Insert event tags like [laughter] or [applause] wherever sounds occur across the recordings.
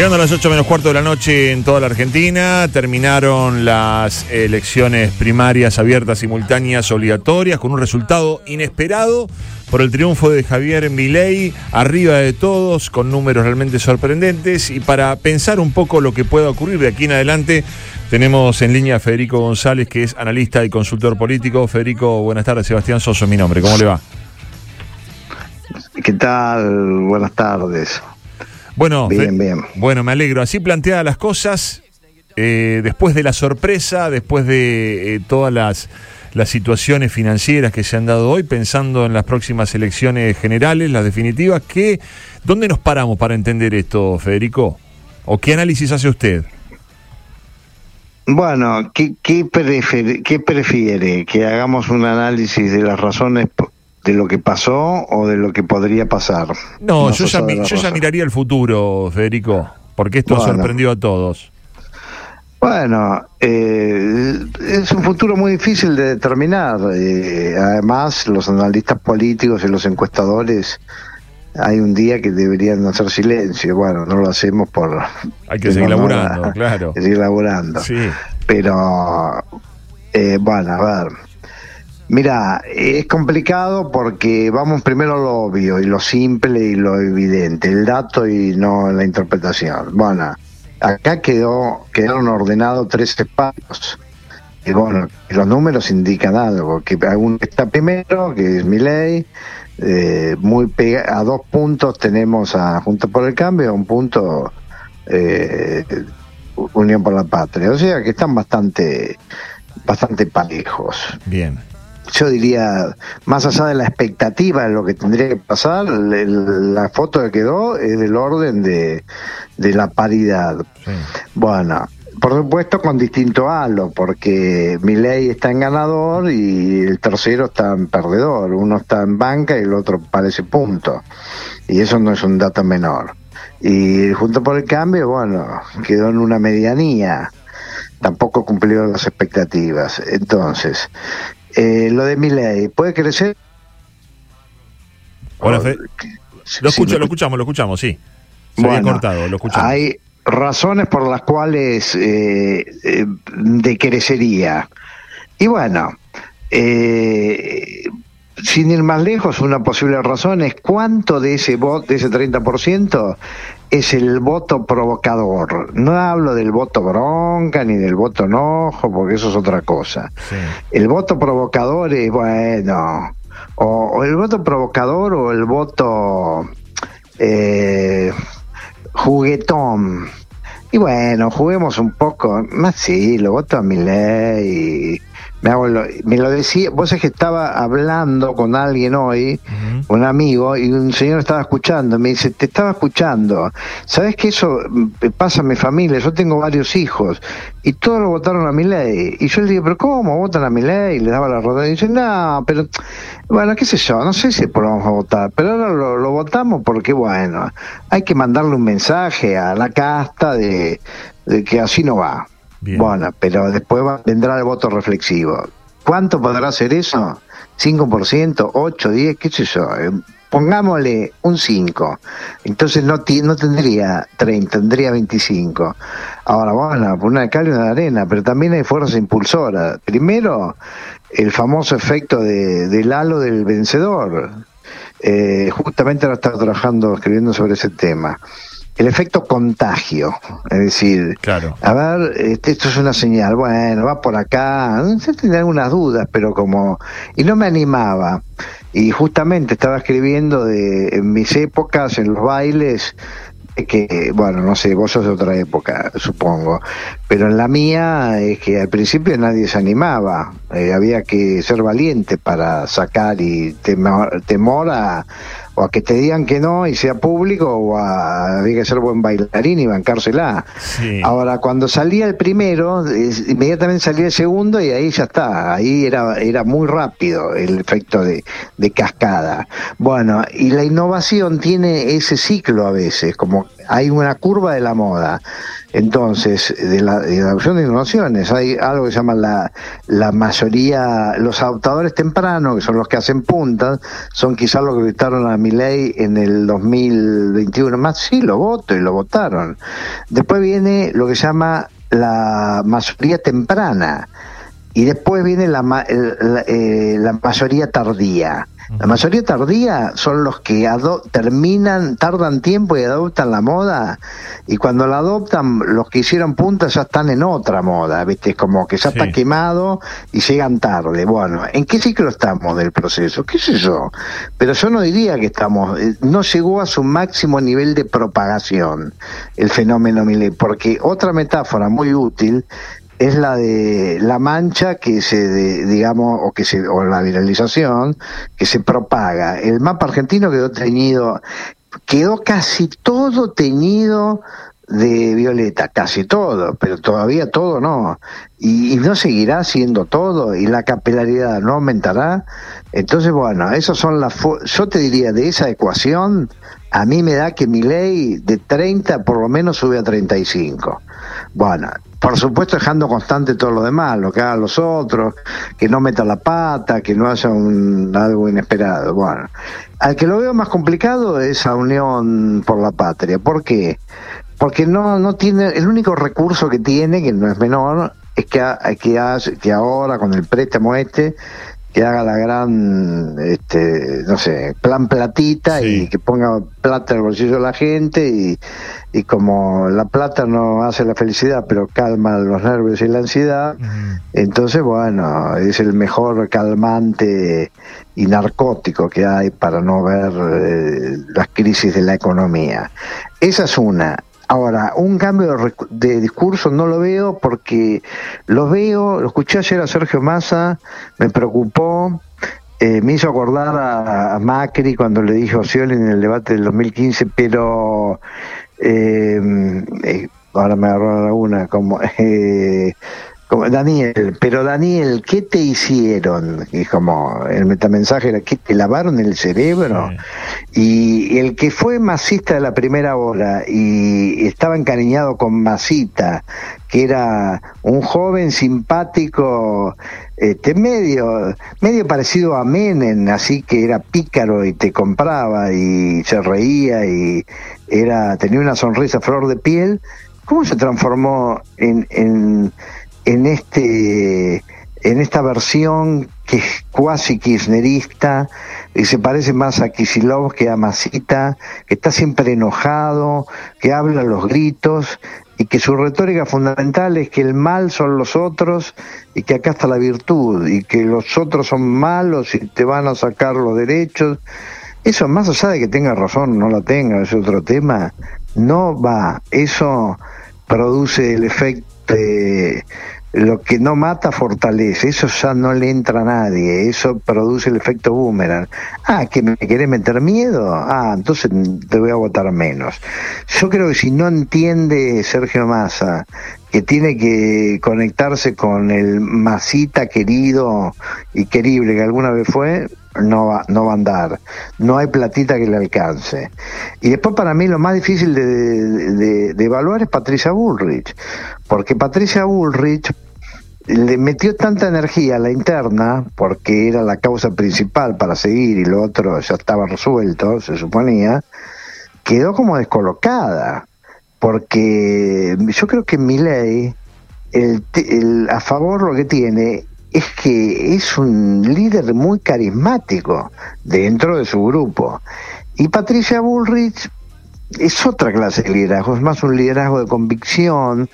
Llegando a las 8 menos cuarto de la noche en toda la Argentina, terminaron las elecciones primarias abiertas, simultáneas, obligatorias, con un resultado inesperado por el triunfo de Javier Milei, arriba de todos, con números realmente sorprendentes. Y para pensar un poco lo que pueda ocurrir de aquí en adelante, tenemos en línea a Federico González, que es analista y consultor político. Federico, buenas tardes. Sebastián Soso, mi nombre. ¿Cómo le va? ¿Qué tal? Buenas tardes. Bueno, bien, bien. Bueno, me alegro. Así planteadas las cosas, eh, después de la sorpresa, después de eh, todas las, las situaciones financieras que se han dado hoy, pensando en las próximas elecciones generales, las definitivas, ¿qué, ¿dónde nos paramos para entender esto, Federico? ¿O qué análisis hace usted? Bueno, ¿qué, qué, qué prefiere? ¿Que hagamos un análisis de las razones de lo que pasó o de lo que podría pasar. No, yo, ya, yo ya, miraría el futuro, Federico, porque esto sorprendió a todos. Bueno, eh, es un futuro muy difícil de determinar. Eh, además, los analistas políticos y los encuestadores hay un día que deberían hacer silencio. Bueno, no lo hacemos por... Hay que seguir laburando, [laughs] claro. seguir laburando. Sí. Pero, eh, bueno, a ver Mira, es complicado porque vamos primero a lo obvio y lo simple y lo evidente, el dato y no la interpretación. Bueno, acá quedó quedaron ordenados tres espacios. Y bueno, los números indican algo, que uno está primero, que es mi ley, eh, muy pega a dos puntos tenemos a Junta por el Cambio, a un punto eh, Unión por la Patria. O sea que están bastante, bastante parejos. Bien yo diría, más allá de la expectativa de lo que tendría que pasar, la foto que quedó es del orden de, la paridad. Bueno, por supuesto con distinto halo, porque mi ley está en ganador y el tercero está en perdedor. Uno está en banca y el otro parece punto. Y eso no es un dato menor. Y junto por el cambio, bueno, quedó en una medianía tampoco cumplió las expectativas. Entonces, eh, lo de mi ley, ¿puede crecer? Hola, Lo, escucho, lo escuchamos, lo escuchamos, sí. Se bueno, cortado, lo escuchamos. Hay razones por las cuales eh, eh, decrecería. Y bueno, eh, sin ir más lejos, una posible razón es cuánto de ese voto, de ese 30%, es el voto provocador. No hablo del voto bronca ni del voto enojo, porque eso es otra cosa. El voto provocador es, bueno, o, el voto provocador o el voto eh, juguetón. Y bueno, juguemos un poco. Más sí, lo voto a mi ley me, me lo decía, vos es que estaba hablando con alguien hoy, un amigo, y un señor estaba escuchando, me dice, te estaba escuchando, ¿sabes que eso pasa en mi familia? Yo tengo varios hijos, y todos lo votaron a mi ley. Y yo le digo, pero ¿cómo votan a mi ley? Y le daba la rodada, y dice, no, pero, bueno, qué sé yo, no sé si vamos a votar, pero ahora lo, votamos porque, bueno, hay que mandarle un mensaje a la casta de que así no va. Bueno, pero después vendrá el voto reflexivo. ¿Cuánto podrá ser eso? ¿5%? ¿8? ¿10? ¿Qué sé yo? Eh, pongámosle un 5. Entonces no, no tendría 30, tendría 25. Ahora, bueno, por una cal y una arena, pero también hay fuerzas impulsoras. Primero, el famoso efecto de, del halo del vencedor. Eh, justamente ahora estaba trabajando, escribiendo sobre ese tema el efecto contagio. Es decir, claro. a ver, este, esto es una señal, bueno, va por acá, tenía algunas dudas, pero como, y no me animaba. Y justamente estaba escribiendo de en mis épocas, en los bailes, que, bueno, no sé, vos sos de otra época, supongo, pero en la mía es que al principio nadie se animaba, eh, había que ser valiente para sacar y temor, temor a, o a que te digan que no y sea público, o a había que ser buen bailarín y bancársela. Ahora, cuando salía el primero, inmediatamente salía el segundo y ahí ya está, ahí era, era muy rápido el efecto de, de cascada. Bueno, y la innovación tiene ese ciclo a veces, como hay una curva de la moda. Entonces, de la, de la adopción de innovaciones, hay algo que se llama la, la mayoría, los adoptadores tempranos, que son los que hacen puntas, son quizás los que votaron a mi ley en el 2021. Más sí, lo voto y lo votaron. Después viene lo que se llama la mayoría temprana y después viene la, la, eh, la mayoría tardía. La mayoría tardía son los que terminan, tardan tiempo y adoptan la moda, y cuando la adoptan, los que hicieron punta ya están en otra moda, ¿viste? Como que ya está quemado y llegan tarde. Bueno, ¿en qué ciclo estamos del proceso? ¿Qué sé yo? Pero yo no diría que estamos, eh, no llegó a su máximo nivel de propagación el fenómeno Millet, porque otra metáfora muy útil es la de la mancha que se, digamos, o que se, o la viralización que se propaga. El mapa argentino quedó teñido, quedó casi todo teñido de violeta, casi todo, pero todavía todo no. Y, no seguirá siendo todo, y la capilaridad no aumentará. Entonces, bueno, esas son las. Yo te diría, de esa ecuación, a mí me da que mi ley de 30 por lo menos sube a 35. Bueno, por supuesto dejando constante todo lo demás, lo que hagan los otros, que no meta la pata, que no haya un, algo inesperado. Bueno, al que lo veo más complicado es a Unión por la Patria. ¿Por qué? Porque no, no tiene, el único recurso que tiene, que no es menor, es que, que, que ahora con el préstamo este que haga la gran, este, no sé, plan platita y que ponga plata en el bolsillo de la gente y, y como la plata no hace la felicidad pero calma los nervios y la ansiedad, entonces bueno, es el mejor calmante y narcótico que hay para no ver eh, las crisis de la economía. Esa es una. Ahora, un cambio de, discurso no lo veo porque lo veo, lo escuché ayer a Sergio Massa, me preocupó, eh, me hizo acordar a, Macri cuando le dijo a Scioli en el debate del 2015, pero eh, eh, ahora me agarró una como [laughs] Daniel, pero Daniel, ¿qué te hicieron? Y como el metamensaje era, ¿qué te lavaron el cerebro? Y el que fue masista de la primera hora y estaba encariñado con Masita, que era un joven simpático, este, medio, medio parecido a Menem, así que era pícaro y te compraba y se reía y era, tenía una sonrisa flor de piel, ¿cómo se transformó en, en en este en esta versión que es cuasi kirchnerista y se parece más a Kisilov que a Masita, que está siempre enojado, que habla los gritos y que su retórica fundamental es que el mal son los otros y que acá está la virtud y que los otros son malos y te van a sacar los derechos. Eso más allá de que tenga razón no la tenga, es otro tema, no va. Eso produce el efecto lo que no mata fortalece, eso ya no le entra a nadie, eso produce el efecto boomerang. Ah, que me quiere meter miedo, ah, entonces te voy a votar menos. Yo creo que si no entiende Sergio Massa que tiene que conectarse con el masita querido y querible que alguna vez fue, no va, no va a andar. No hay platita que le alcance. Y después para mí lo más difícil de, evaluar es Patricia Bullrich, porque Patricia Bullrich le metió tanta energía a la interna, porque era la causa principal para seguir y lo otro ya estaba resuelto, se suponía, quedó como descolocada, porque yo creo que mi ley, el, el, a favor lo que tiene es que es un líder muy carismático dentro de su grupo. Y Patricia Bullrich es otra clase de liderazgo, es más un liderazgo de convicción.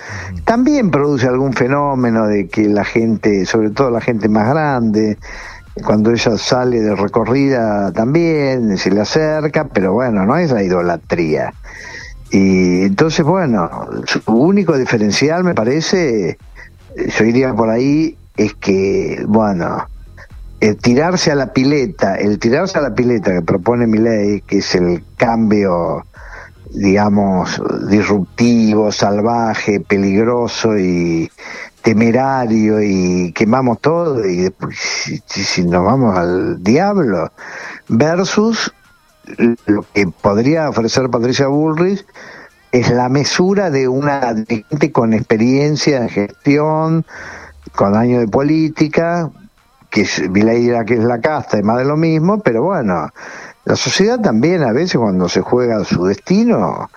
También produce algún fenómeno de que la gente, sobre todo la gente más grande, cuando ella sale de recorrida también se le acerca, pero bueno, no es la idolatría. Y entonces, bueno, su único diferencial me parece, yo iría por ahí, es que, bueno, el tirarse a la pileta, el tirarse a la pileta que propone mi ley, que es el cambio, digamos, disruptivo, salvaje, peligroso y temerario y quemamos todo y después, si, nos vamos al diablo, versus lo que podría ofrecer Patricia Bullrich es la mesura de una gente con experiencia en gestión, con años de política, que es, dirá que es la casta y más de lo mismo, pero bueno, la sociedad también a veces cuando se juega su destino,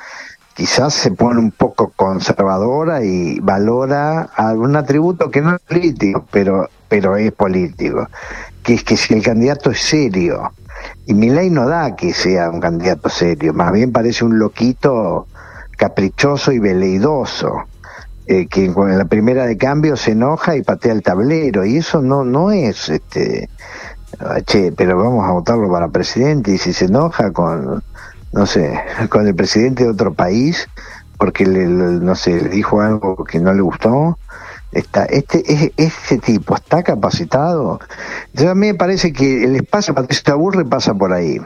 quizás se pone un poco conservadora y valora algún atributo que no es político, pero, pero es político, que es que si el candidato es serio, y mi ley no da que sea un candidato serio, más bien parece un loquito caprichoso y veleidoso, eh, que en la primera de cambio se enoja y patea el tablero, y eso no, no es, este, ah, che, pero vamos a votarlo para presidente, y si se enoja con, no sé, [laughs] con el presidente de otro país, porque le, no sé, le dijo algo que no le gustó, está, este, este tipo está capacitado. Entonces a mí me parece que el espacio Patricia Burri pasa por ahí.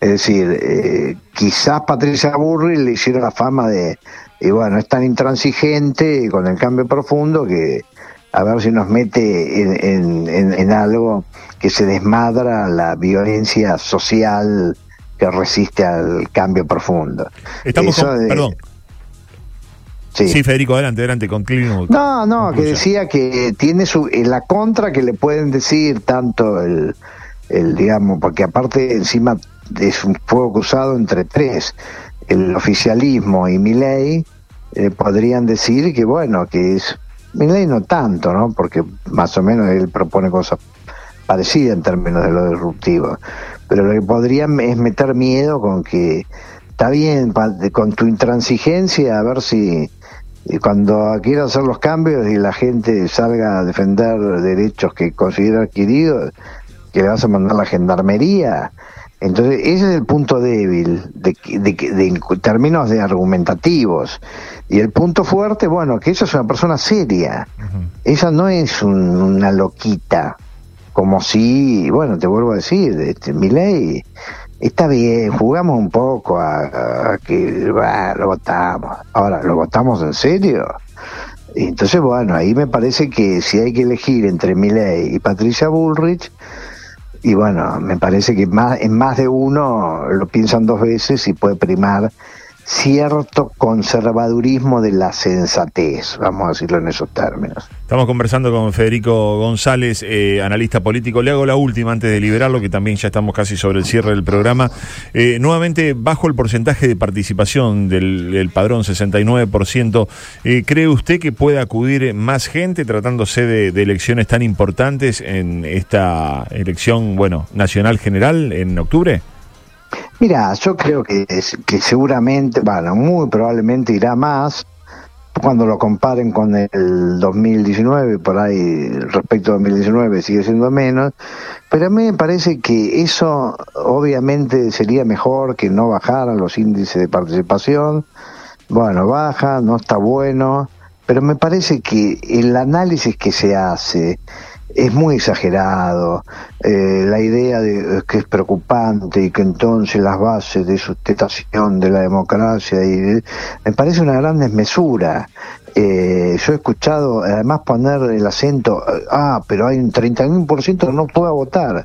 Es decir, eh, quizás Patricia Burri le hicieron la fama de, y bueno, es tan intransigente con el cambio profundo que a ver si nos mete en, en, algo que se desmadra la violencia social que resiste al cambio profundo. Estamos perdón, Sí. Federico, adelante, adelante, con No, no, que decía que tiene su, eh, la contra que le pueden decir tanto el, el, digamos, porque aparte encima es un fuego cruzado entre tres, el oficialismo y Milei, eh, podrían decir que bueno, que es, Milei no tanto, ¿no? Porque más o menos él propone cosas parecidas en términos de lo disruptivo, pero lo que podrían es meter miedo con que está bien, con tu intransigencia, a ver si y cuando quiera hacer los cambios y la gente salga a defender derechos que considera adquiridos, que le vas a mandar la gendarmería. Entonces, ese es el punto débil de, de, en términos de argumentativos. Y el punto fuerte, bueno, que esa es una persona seria. Esa no es una loquita. Como si, bueno, te vuelvo a decir, este, mi ley está bien, jugamos un poco a, que lo votamos. Ahora, ¿lo votamos en serio? Entonces, bueno, ahí me parece que si hay que elegir entre Milley y Patricia Bullrich, y bueno, me parece que más, en más de uno lo piensan dos veces y puede primar cierto conservadurismo de la sensatez, vamos a decirlo en esos términos. Estamos conversando con Federico González, eh, analista político. Le hago la última antes de liberarlo, que también ya estamos casi sobre el cierre del programa. Eh, nuevamente, bajo el porcentaje de participación del, padrón, 69%, eh, ¿cree usted que puede acudir más gente tratándose de, de, elecciones tan importantes en esta elección, bueno, nacional general en octubre? Mira, yo creo que, que seguramente, bueno, muy probablemente irá más cuando lo comparen con el 2019, por ahí respecto al 2019 sigue siendo menos, pero a mí me parece que eso obviamente sería mejor que no bajaran los índices de participación. Bueno, baja, no está bueno, pero me parece que el análisis que se hace es muy exagerado. Eh, la idea de que es preocupante y que entonces las bases de sustentación de la democracia y me parece una gran desmesura. Eh, yo he escuchado además poner el acento, ah, pero hay un 31% que no pueda votar.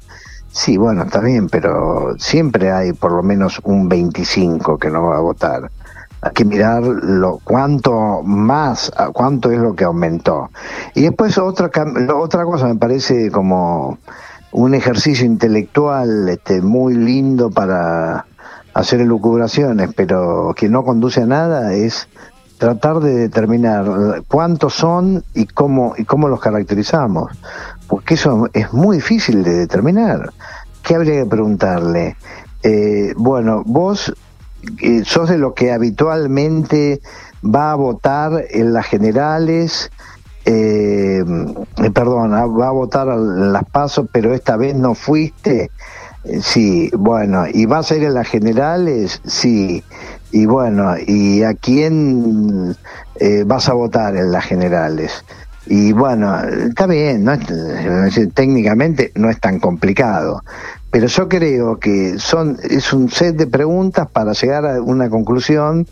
Sí, bueno, está bien, pero siempre hay por lo menos un 25 que no va a votar hay que mirar lo cuánto más, cuánto es lo que aumentó. Y después otra otra cosa me parece como un ejercicio intelectual este muy lindo para hacer elucubraciones, pero que no conduce a nada es tratar de determinar cuántos son y cómo y cómo los caracterizamos, porque eso es muy difícil de determinar. ¿Qué habría que preguntarle? Eh, bueno, vos sos de lo que habitualmente va a votar en las generales, eh, perdón, ah, va a votar en las pasos, pero esta vez no fuiste. Eh, sí, bueno, ¿y vas a ir en las generales? Sí, y bueno, ¿y a quién eh, vas a votar en las generales? Y bueno, está bien, ¿no? técnicamente no es tan complicado, pero yo creo que son es un set de preguntas para llegar a una conclusión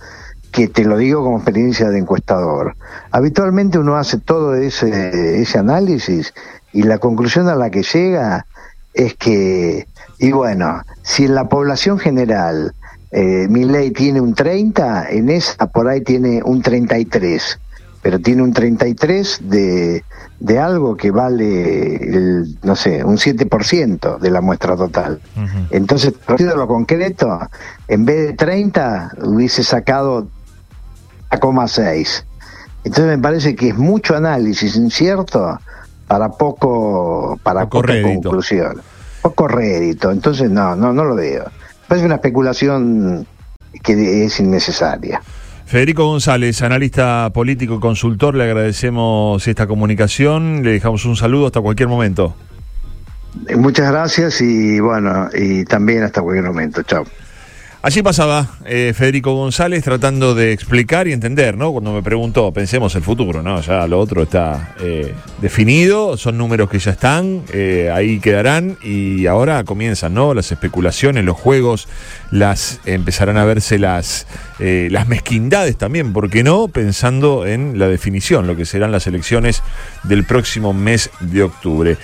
que te lo digo como experiencia de encuestador. Habitualmente uno hace todo ese, ese análisis y la conclusión a la que llega es que, y bueno, si en la población general eh, mi ley tiene un 30, en esa por ahí tiene un 33, pero tiene un 33 de, de algo que vale, el, no sé, un 7% de la muestra total. Entonces, Entonces, lo concreto, en vez de 30, hubiese sacado a 6. Entonces me parece que es mucho análisis incierto para poco, para poco poca conclusión. Poco rédito, entonces no, no, no lo veo. Parece una especulación que es innecesaria. Federico González, analista político y consultor, le agradecemos esta comunicación, le dejamos un saludo hasta cualquier momento. Muchas gracias y bueno, y también hasta cualquier momento. Chao. Así pasaba eh, Federico González tratando de explicar y entender, ¿no? Cuando me preguntó, pensemos el futuro, ¿no? Ya lo otro está eh, definido, son números que ya están, eh, ahí quedarán y ahora comienzan, ¿no? Las especulaciones, los juegos, las empezarán a verse las, las mezquindades también, ¿por qué no? Pensando en la definición, lo que serán las elecciones del próximo mes de octubre.